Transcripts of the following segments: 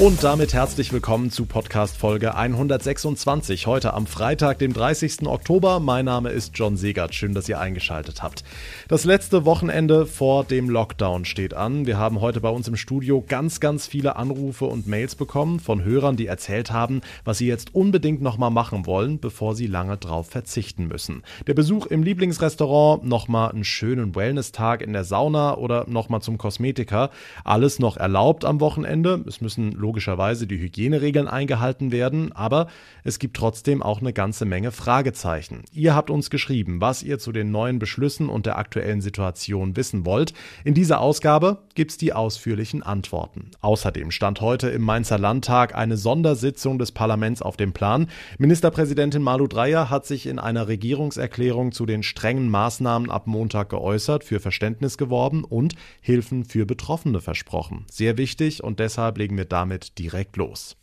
Und damit herzlich willkommen zu Podcast Folge 126. Heute am Freitag, dem 30. Oktober. Mein Name ist John Segert. Schön, dass ihr eingeschaltet habt. Das letzte Wochenende vor dem Lockdown steht an. Wir haben heute bei uns im Studio ganz, ganz viele Anrufe und Mails bekommen von Hörern, die erzählt haben, was sie jetzt unbedingt nochmal machen wollen, bevor sie lange drauf verzichten müssen. Der Besuch im Lieblingsrestaurant, nochmal einen schönen Wellness-Tag in der Sauna oder nochmal zum Kosmetiker. Alles noch erlaubt am Wochenende. Es müssen logischerweise die Hygieneregeln eingehalten werden, aber es gibt trotzdem auch eine ganze Menge Fragezeichen. Ihr habt uns geschrieben, was ihr zu den neuen Beschlüssen und der aktuellen Situation wissen wollt. In dieser Ausgabe gibt's die ausführlichen Antworten. Außerdem stand heute im Mainzer Landtag eine Sondersitzung des Parlaments auf dem Plan. Ministerpräsidentin Malu Dreyer hat sich in einer Regierungserklärung zu den strengen Maßnahmen ab Montag geäußert, für Verständnis geworben und Hilfen für Betroffene versprochen. Sehr wichtig und deshalb legen wir damit damit direkt los.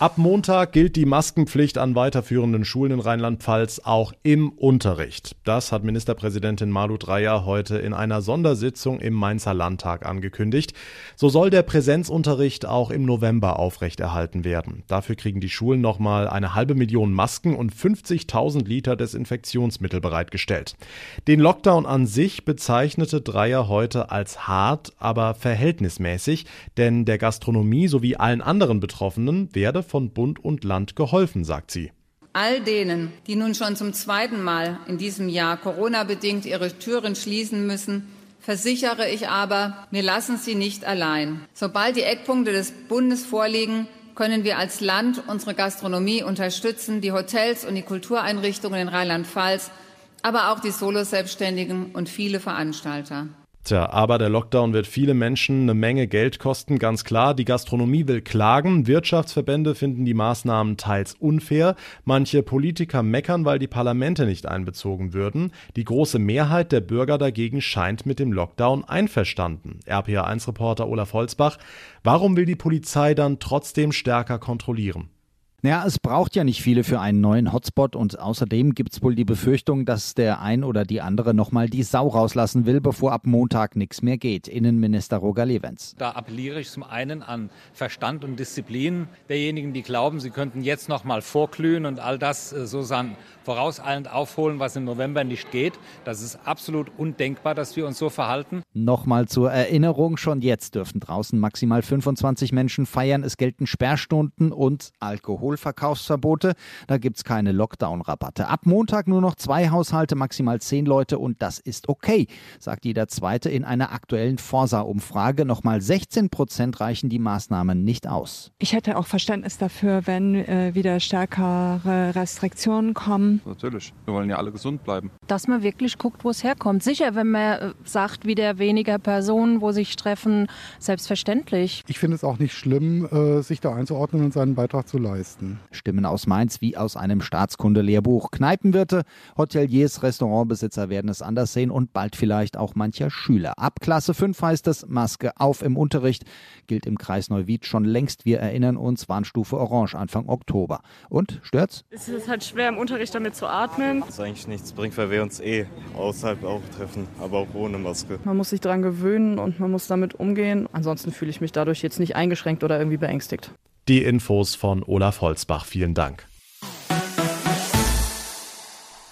Ab Montag gilt die Maskenpflicht an weiterführenden Schulen in Rheinland-Pfalz auch im Unterricht. Das hat Ministerpräsidentin Malu Dreyer heute in einer Sondersitzung im Mainzer Landtag angekündigt. So soll der Präsenzunterricht auch im November aufrechterhalten werden. Dafür kriegen die Schulen nochmal eine halbe Million Masken und 50.000 Liter Desinfektionsmittel bereitgestellt. Den Lockdown an sich bezeichnete Dreyer heute als hart, aber verhältnismäßig, denn der Gastronomie sowie allen anderen Betroffenen werde von Bund und Land geholfen, sagt sie. All denen, die nun schon zum zweiten Mal in diesem Jahr Corona-bedingt ihre Türen schließen müssen, versichere ich aber, wir lassen sie nicht allein. Sobald die Eckpunkte des Bundes vorliegen, können wir als Land unsere Gastronomie unterstützen, die Hotels und die Kultureinrichtungen in Rheinland-Pfalz, aber auch die Soloselbstständigen und viele Veranstalter. Tja, aber der Lockdown wird viele Menschen eine Menge Geld kosten, ganz klar. Die Gastronomie will klagen. Wirtschaftsverbände finden die Maßnahmen teils unfair. Manche Politiker meckern, weil die Parlamente nicht einbezogen würden. Die große Mehrheit der Bürger dagegen scheint mit dem Lockdown einverstanden. RPA1-Reporter Olaf Holzbach. Warum will die Polizei dann trotzdem stärker kontrollieren? Naja, es braucht ja nicht viele für einen neuen Hotspot und außerdem gibt's wohl die Befürchtung, dass der ein oder die andere nochmal die Sau rauslassen will, bevor ab Montag nichts mehr geht. Innenminister Roger Levens. Da appelliere ich zum einen an Verstand und Disziplin derjenigen, die glauben, sie könnten jetzt nochmal vorglühen und all das äh, sozusagen vorauseilend aufholen, was im November nicht geht. Das ist absolut undenkbar, dass wir uns so verhalten. Nochmal zur Erinnerung, schon jetzt dürfen draußen maximal 25 Menschen feiern. Es gelten Sperrstunden und Alkoholverkaufsverbote. Da gibt es keine Lockdown-Rabatte. Ab Montag nur noch zwei Haushalte, maximal zehn Leute und das ist okay, sagt jeder Zweite in einer aktuellen Forsa-Umfrage. Nochmal 16 Prozent reichen die Maßnahmen nicht aus. Ich hätte auch Verständnis dafür, wenn äh, wieder stärkere Restriktionen kommen. Natürlich. Wir wollen ja alle gesund bleiben. Dass man wirklich guckt, wo es herkommt. Sicher, wenn man äh, sagt, wieder weniger Personen, wo sich treffen, selbstverständlich. Ich finde es auch nicht schlimm, äh, sich da einzuordnen und seinen Beitrag zu leisten. Stimmen aus Mainz wie aus einem Staatskunde-Lehrbuch. Kneipenwirte, Hoteliers, Restaurantbesitzer werden es anders sehen und bald vielleicht auch mancher Schüler. Ab Klasse 5 heißt es Maske auf im Unterricht. Gilt im Kreis Neuwied schon längst. Wir erinnern uns, Warnstufe Orange Anfang Oktober. Und stört's? Es ist halt schwer im Unterricht damit zu atmen. Das ist eigentlich nichts bringt, weil wir uns eh außerhalb auch treffen, aber auch ohne Maske. Man muss sich daran gewöhnen und man muss damit umgehen. Ansonsten fühle ich mich dadurch jetzt nicht eingeschränkt oder irgendwie beängstigt. Die Infos von Olaf Holzbach. Vielen Dank.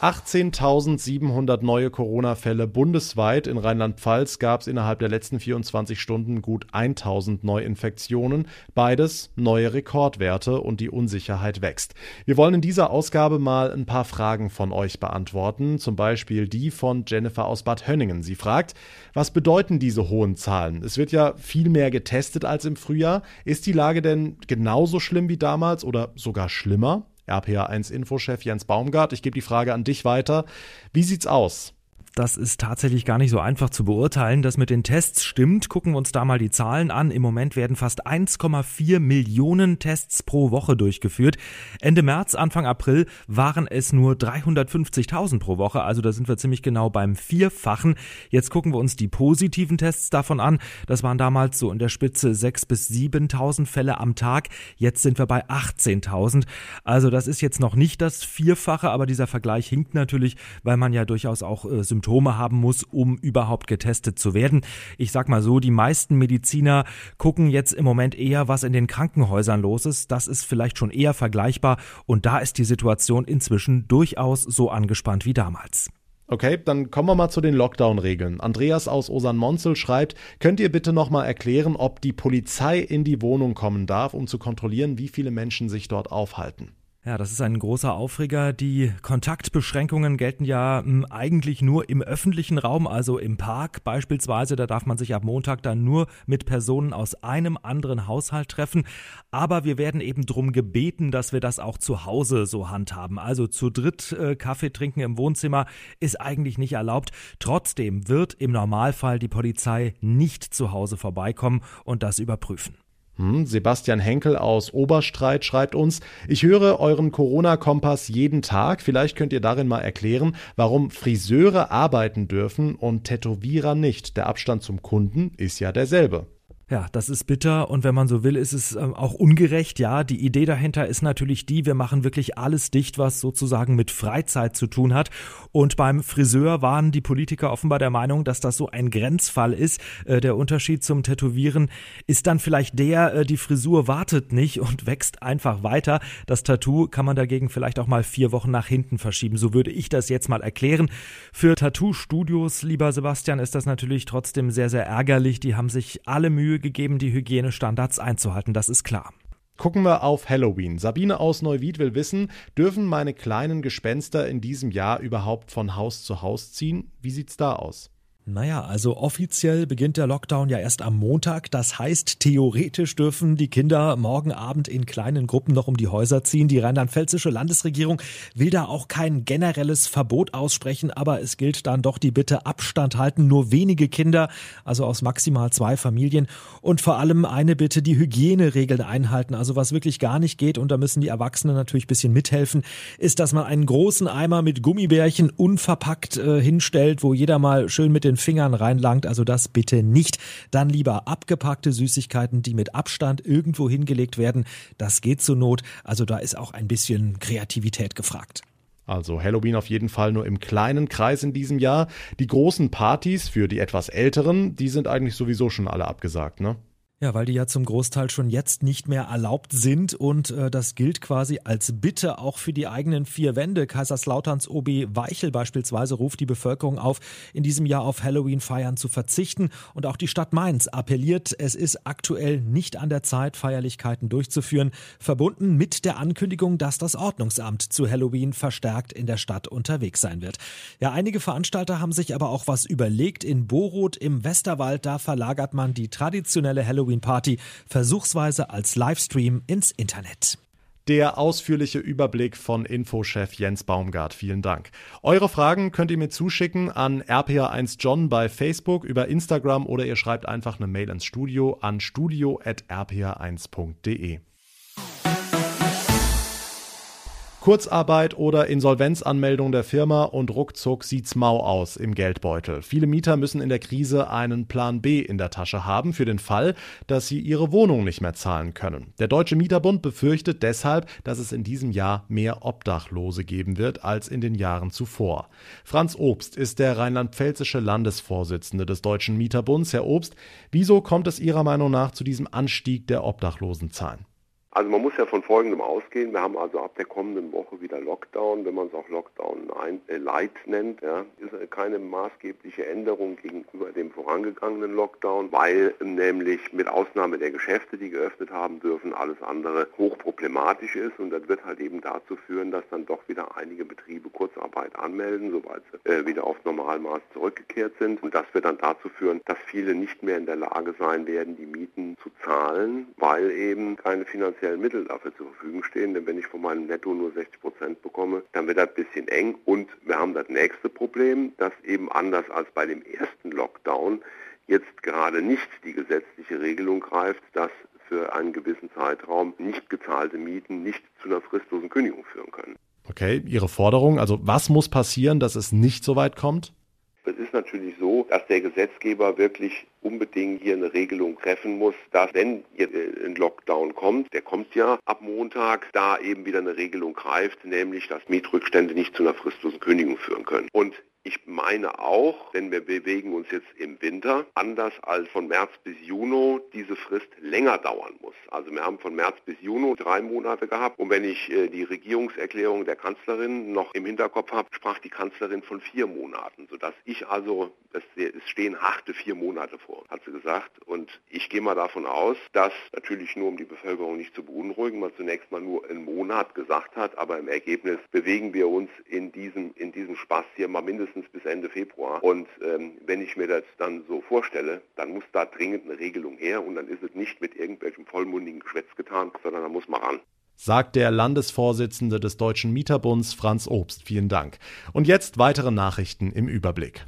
18.700 neue Corona-Fälle bundesweit. In Rheinland-Pfalz gab es innerhalb der letzten 24 Stunden gut 1.000 Neuinfektionen. Beides neue Rekordwerte und die Unsicherheit wächst. Wir wollen in dieser Ausgabe mal ein paar Fragen von euch beantworten. Zum Beispiel die von Jennifer aus Bad Hönningen. Sie fragt, was bedeuten diese hohen Zahlen? Es wird ja viel mehr getestet als im Frühjahr. Ist die Lage denn genauso schlimm wie damals oder sogar schlimmer? RPA1-Infochef Jens Baumgart. Ich gebe die Frage an dich weiter. Wie sieht's aus? Das ist tatsächlich gar nicht so einfach zu beurteilen. Das mit den Tests stimmt. Gucken wir uns da mal die Zahlen an. Im Moment werden fast 1,4 Millionen Tests pro Woche durchgeführt. Ende März, Anfang April waren es nur 350.000 pro Woche. Also da sind wir ziemlich genau beim Vierfachen. Jetzt gucken wir uns die positiven Tests davon an. Das waren damals so in der Spitze 6.000 bis 7.000 Fälle am Tag. Jetzt sind wir bei 18.000. Also das ist jetzt noch nicht das Vierfache, aber dieser Vergleich hinkt natürlich, weil man ja durchaus auch äh, Symptome haben muss, um überhaupt getestet zu werden. Ich sag mal so, die meisten Mediziner gucken jetzt im Moment eher, was in den Krankenhäusern los ist. Das ist vielleicht schon eher vergleichbar und da ist die Situation inzwischen durchaus so angespannt wie damals. Okay, dann kommen wir mal zu den Lockdown-Regeln. Andreas aus Osanmonzel schreibt, könnt ihr bitte nochmal erklären, ob die Polizei in die Wohnung kommen darf, um zu kontrollieren, wie viele Menschen sich dort aufhalten? Ja, das ist ein großer Aufreger. Die Kontaktbeschränkungen gelten ja hm, eigentlich nur im öffentlichen Raum, also im Park beispielsweise. Da darf man sich ab Montag dann nur mit Personen aus einem anderen Haushalt treffen. Aber wir werden eben darum gebeten, dass wir das auch zu Hause so handhaben. Also zu dritt äh, Kaffee trinken im Wohnzimmer ist eigentlich nicht erlaubt. Trotzdem wird im Normalfall die Polizei nicht zu Hause vorbeikommen und das überprüfen. Hm, Sebastian Henkel aus Oberstreit schreibt uns, ich höre euren Corona-Kompass jeden Tag. Vielleicht könnt ihr darin mal erklären, warum Friseure arbeiten dürfen und Tätowierer nicht. Der Abstand zum Kunden ist ja derselbe. Ja, das ist bitter und wenn man so will, ist es ähm, auch ungerecht. Ja, die Idee dahinter ist natürlich die, wir machen wirklich alles dicht, was sozusagen mit Freizeit zu tun hat. Und beim Friseur waren die Politiker offenbar der Meinung, dass das so ein Grenzfall ist. Äh, der Unterschied zum Tätowieren ist dann vielleicht der, äh, die Frisur wartet nicht und wächst einfach weiter. Das Tattoo kann man dagegen vielleicht auch mal vier Wochen nach hinten verschieben. So würde ich das jetzt mal erklären. Für Tattoo-Studios, lieber Sebastian, ist das natürlich trotzdem sehr, sehr ärgerlich. Die haben sich alle Mühe gegeben, die Hygienestandards einzuhalten, das ist klar. Gucken wir auf Halloween. Sabine aus Neuwied will wissen, dürfen meine kleinen Gespenster in diesem Jahr überhaupt von Haus zu Haus ziehen? Wie sieht's da aus? Naja, also offiziell beginnt der Lockdown ja erst am Montag. Das heißt, theoretisch dürfen die Kinder morgen Abend in kleinen Gruppen noch um die Häuser ziehen. Die rheinland-pfälzische Landesregierung will da auch kein generelles Verbot aussprechen, aber es gilt dann doch die Bitte Abstand halten. Nur wenige Kinder, also aus maximal zwei Familien. Und vor allem eine Bitte, die Hygieneregeln einhalten. Also was wirklich gar nicht geht, und da müssen die Erwachsenen natürlich bisschen mithelfen, ist, dass man einen großen Eimer mit Gummibärchen unverpackt äh, hinstellt, wo jeder mal schön mit den Fingern reinlangt, also das bitte nicht. Dann lieber abgepackte Süßigkeiten, die mit Abstand irgendwo hingelegt werden. Das geht zur Not. Also da ist auch ein bisschen Kreativität gefragt. Also Halloween auf jeden Fall nur im kleinen Kreis in diesem Jahr. Die großen Partys für die etwas älteren, die sind eigentlich sowieso schon alle abgesagt, ne? Ja, weil die ja zum Großteil schon jetzt nicht mehr erlaubt sind und äh, das gilt quasi als Bitte auch für die eigenen vier Wände. Kaiserslauterns OB Weichel beispielsweise ruft die Bevölkerung auf, in diesem Jahr auf Halloween-Feiern zu verzichten und auch die Stadt Mainz appelliert, es ist aktuell nicht an der Zeit, Feierlichkeiten durchzuführen, verbunden mit der Ankündigung, dass das Ordnungsamt zu Halloween verstärkt in der Stadt unterwegs sein wird. Ja, einige Veranstalter haben sich aber auch was überlegt. In Boroth im Westerwald, da verlagert man die traditionelle Halloween Halloween-Party versuchsweise als Livestream ins Internet. Der ausführliche Überblick von Infochef Jens Baumgart. Vielen Dank. Eure Fragen könnt ihr mir zuschicken an rpa1john bei Facebook, über Instagram oder ihr schreibt einfach eine Mail ins Studio an studio.rpa1.de. Kurzarbeit oder Insolvenzanmeldung der Firma und ruckzuck sieht's mau aus im Geldbeutel. Viele Mieter müssen in der Krise einen Plan B in der Tasche haben für den Fall, dass sie ihre Wohnung nicht mehr zahlen können. Der Deutsche Mieterbund befürchtet deshalb, dass es in diesem Jahr mehr Obdachlose geben wird als in den Jahren zuvor. Franz Obst ist der rheinland-pfälzische Landesvorsitzende des Deutschen Mieterbunds. Herr Obst, wieso kommt es Ihrer Meinung nach zu diesem Anstieg der Obdachlosenzahlen? Also man muss ja von Folgendem ausgehen. Wir haben also ab der kommenden Woche wieder Lockdown, wenn man es auch Lockdown ein, äh, Light nennt. Ja, ist keine maßgebliche Änderung gegenüber dem vorangegangenen Lockdown, weil nämlich mit Ausnahme der Geschäfte, die geöffnet haben dürfen, alles andere hochproblematisch ist und das wird halt eben dazu führen, dass dann doch wieder einige Betriebe Kurzarbeit anmelden, sobald sie äh, wieder auf Normalmaß zurückgekehrt sind. Und das wird dann dazu führen, dass viele nicht mehr in der Lage sein werden, die Mieten zu zahlen, weil eben keine finanziellen finanziellen Mittel dafür zur Verfügung stehen. Denn wenn ich von meinem Netto nur 60 Prozent bekomme, dann wird das ein bisschen eng. Und wir haben das nächste Problem, dass eben anders als bei dem ersten Lockdown jetzt gerade nicht die gesetzliche Regelung greift, dass für einen gewissen Zeitraum nicht gezahlte Mieten nicht zu einer fristlosen Kündigung führen können. Okay, Ihre Forderung, also was muss passieren, dass es nicht so weit kommt? Ist natürlich so, dass der Gesetzgeber wirklich unbedingt hier eine Regelung treffen muss, dass wenn jetzt ein Lockdown kommt, der kommt ja ab Montag, da eben wieder eine Regelung greift, nämlich dass Mietrückstände nicht zu einer fristlosen Kündigung führen können. Und Ich meine auch, denn wir bewegen uns jetzt im Winter, anders als von März bis Juni diese Frist länger dauern muss. Also wir haben von März bis Juni drei Monate gehabt und wenn ich äh, die Regierungserklärung der Kanzlerin noch im Hinterkopf habe, sprach die Kanzlerin von vier Monaten, sodass ich also, es stehen harte vier Monate vor, hat sie gesagt. Und ich gehe mal davon aus, dass natürlich nur um die Bevölkerung nicht zu beunruhigen, man zunächst mal nur einen Monat gesagt hat, aber im Ergebnis bewegen wir uns in diesem, in diesem Spaß hier mal mindestens bis Ende Februar. Und ähm, wenn ich mir das dann so vorstelle, dann muss da dringend eine Regelung her und dann ist es nicht mit irgendwelchem vollmundigen Geschwätz getan, sondern da muss man ran sagt der Landesvorsitzende des Deutschen Mieterbunds Franz Obst. Vielen Dank. Und jetzt weitere Nachrichten im Überblick.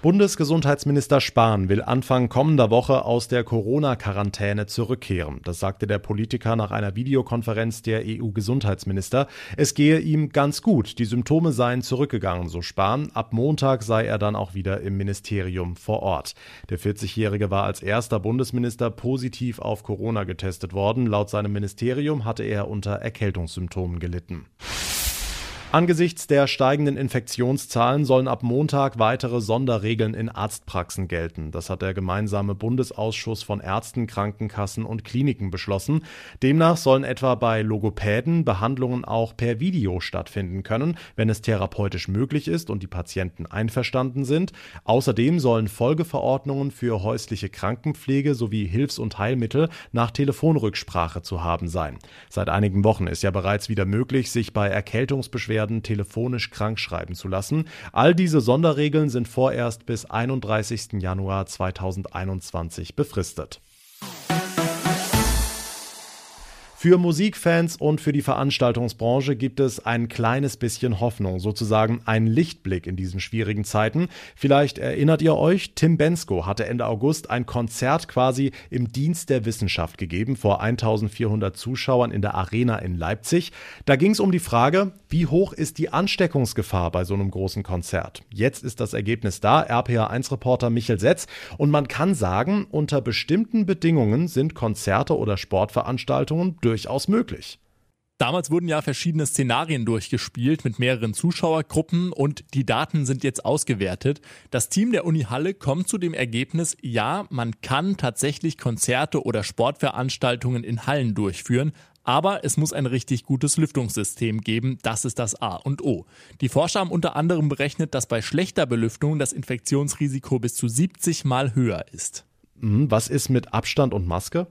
Bundesgesundheitsminister Spahn will Anfang kommender Woche aus der Corona-Quarantäne zurückkehren. Das sagte der Politiker nach einer Videokonferenz der EU-Gesundheitsminister. Es gehe ihm ganz gut. Die Symptome seien zurückgegangen, so Spahn. Ab Montag sei er dann auch wieder im Ministerium vor Ort. Der 40-Jährige war als erster Bundesminister positiv auf Corona getestet worden. Laut seinem Ministerium hatte er unter Erkältungssymptomen gelitten. Angesichts der steigenden Infektionszahlen sollen ab Montag weitere Sonderregeln in Arztpraxen gelten. Das hat der gemeinsame Bundesausschuss von Ärzten, Krankenkassen und Kliniken beschlossen. Demnach sollen etwa bei Logopäden Behandlungen auch per Video stattfinden können, wenn es therapeutisch möglich ist und die Patienten einverstanden sind. Außerdem sollen Folgeverordnungen für häusliche Krankenpflege sowie Hilfs- und Heilmittel nach Telefonrücksprache zu haben sein. Seit einigen Wochen ist ja bereits wieder möglich, sich bei Erkältungsbeschwerden werden, telefonisch krankschreiben zu lassen. All diese Sonderregeln sind vorerst bis 31. Januar 2021 befristet. Für Musikfans und für die Veranstaltungsbranche gibt es ein kleines bisschen Hoffnung, sozusagen ein Lichtblick in diesen schwierigen Zeiten. Vielleicht erinnert ihr euch, Tim Bensko hatte Ende August ein Konzert quasi im Dienst der Wissenschaft gegeben vor 1400 Zuschauern in der Arena in Leipzig. Da ging es um die Frage, wie hoch ist die Ansteckungsgefahr bei so einem großen Konzert? Jetzt ist das Ergebnis da, RPA1-Reporter Michel Setz. Und man kann sagen, unter bestimmten Bedingungen sind Konzerte oder Sportveranstaltungen durchaus möglich. Damals wurden ja verschiedene Szenarien durchgespielt mit mehreren Zuschauergruppen und die Daten sind jetzt ausgewertet. Das Team der Uni Halle kommt zu dem Ergebnis, ja, man kann tatsächlich Konzerte oder Sportveranstaltungen in Hallen durchführen, aber es muss ein richtig gutes Lüftungssystem geben, das ist das A und O. Die Forscher haben unter anderem berechnet, dass bei schlechter Belüftung das Infektionsrisiko bis zu 70 mal höher ist. Mhm, was ist mit Abstand und Maske?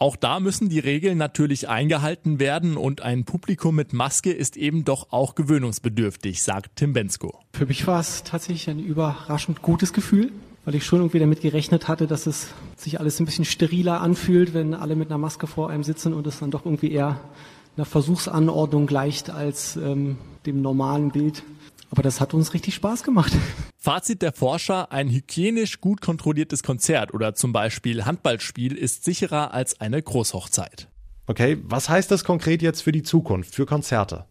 Auch da müssen die Regeln natürlich eingehalten werden und ein Publikum mit Maske ist eben doch auch gewöhnungsbedürftig, sagt Tim Bensko. Für mich war es tatsächlich ein überraschend gutes Gefühl, weil ich schon irgendwie damit gerechnet hatte, dass es sich alles ein bisschen steriler anfühlt, wenn alle mit einer Maske vor einem sitzen und es dann doch irgendwie eher einer Versuchsanordnung gleicht als ähm, dem normalen Bild. Aber das hat uns richtig Spaß gemacht. Fazit der Forscher, ein hygienisch gut kontrolliertes Konzert oder zum Beispiel Handballspiel ist sicherer als eine Großhochzeit. Okay, was heißt das konkret jetzt für die Zukunft, für Konzerte?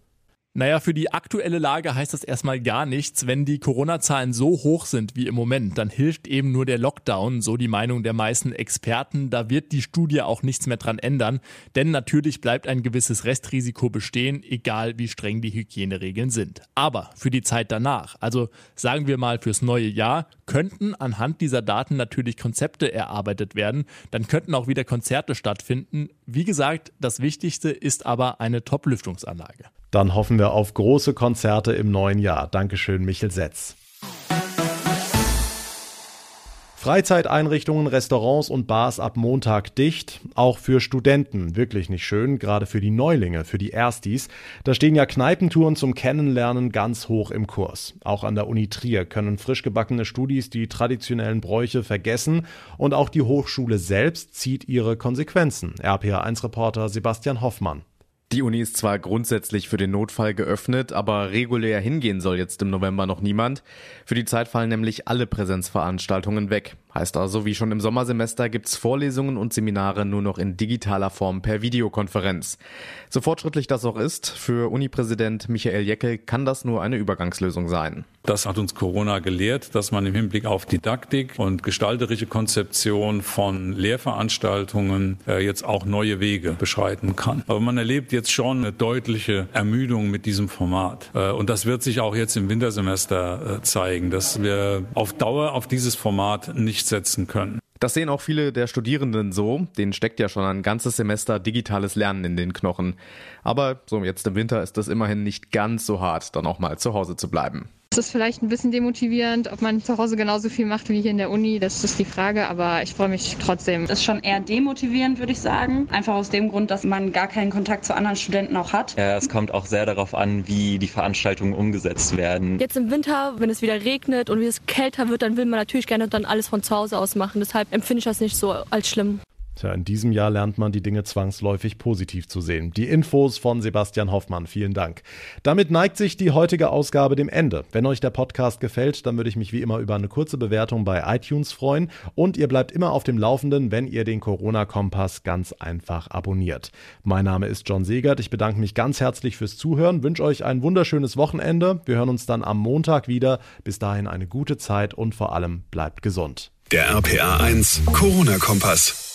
Naja, für die aktuelle Lage heißt das erstmal gar nichts. Wenn die Corona-Zahlen so hoch sind wie im Moment, dann hilft eben nur der Lockdown, so die Meinung der meisten Experten. Da wird die Studie auch nichts mehr dran ändern, denn natürlich bleibt ein gewisses Restrisiko bestehen, egal wie streng die Hygieneregeln sind. Aber für die Zeit danach, also sagen wir mal fürs neue Jahr, könnten anhand dieser Daten natürlich Konzepte erarbeitet werden. Dann könnten auch wieder Konzerte stattfinden. Wie gesagt, das Wichtigste ist aber eine Top-Lüftungsanlage. Dann hoffen wir auf große Konzerte im neuen Jahr. Dankeschön, Michel Setz. Freizeiteinrichtungen, Restaurants und Bars ab Montag dicht. Auch für Studenten wirklich nicht schön, gerade für die Neulinge, für die Erstis. Da stehen ja Kneipentouren zum Kennenlernen ganz hoch im Kurs. Auch an der Uni Trier können frisch gebackene Studis die traditionellen Bräuche vergessen und auch die Hochschule selbst zieht ihre Konsequenzen. RPA1-Reporter Sebastian Hoffmann. Die Uni ist zwar grundsätzlich für den Notfall geöffnet, aber regulär hingehen soll jetzt im November noch niemand. Für die Zeit fallen nämlich alle Präsenzveranstaltungen weg. Heißt also, wie schon im Sommersemester gibt's Vorlesungen und Seminare nur noch in digitaler Form per Videokonferenz. So fortschrittlich das auch ist, für Unipräsident Michael Jeckel kann das nur eine Übergangslösung sein. Das hat uns Corona gelehrt, dass man im Hinblick auf Didaktik und gestalterische Konzeption von Lehrveranstaltungen äh, jetzt auch neue Wege beschreiten kann. Aber man erlebt jetzt schon eine deutliche Ermüdung mit diesem Format. Äh, und das wird sich auch jetzt im Wintersemester äh, zeigen, dass wir auf Dauer auf dieses Format nicht setzen können. Das sehen auch viele der Studierenden so. Denen steckt ja schon ein ganzes Semester digitales Lernen in den Knochen. Aber so jetzt im Winter ist es immerhin nicht ganz so hart, dann auch mal zu Hause zu bleiben. Es ist vielleicht ein bisschen demotivierend, ob man zu Hause genauso viel macht wie hier in der Uni. Das ist die Frage, aber ich freue mich trotzdem. Das ist schon eher demotivierend, würde ich sagen. Einfach aus dem Grund, dass man gar keinen Kontakt zu anderen Studenten auch hat. Ja, es kommt auch sehr darauf an, wie die Veranstaltungen umgesetzt werden. Jetzt im Winter, wenn es wieder regnet und wie es kälter wird, dann will man natürlich gerne dann alles von zu Hause aus machen. Deshalb empfinde ich das nicht so als schlimm. Tja, in diesem Jahr lernt man die Dinge zwangsläufig positiv zu sehen. Die Infos von Sebastian Hoffmann, vielen Dank. Damit neigt sich die heutige Ausgabe dem Ende. Wenn euch der Podcast gefällt, dann würde ich mich wie immer über eine kurze Bewertung bei iTunes freuen und ihr bleibt immer auf dem Laufenden, wenn ihr den Corona-Kompass ganz einfach abonniert. Mein Name ist John Segert, ich bedanke mich ganz herzlich fürs Zuhören, wünsche euch ein wunderschönes Wochenende. Wir hören uns dann am Montag wieder. Bis dahin eine gute Zeit und vor allem bleibt gesund. Der RPA 1 Corona-Kompass.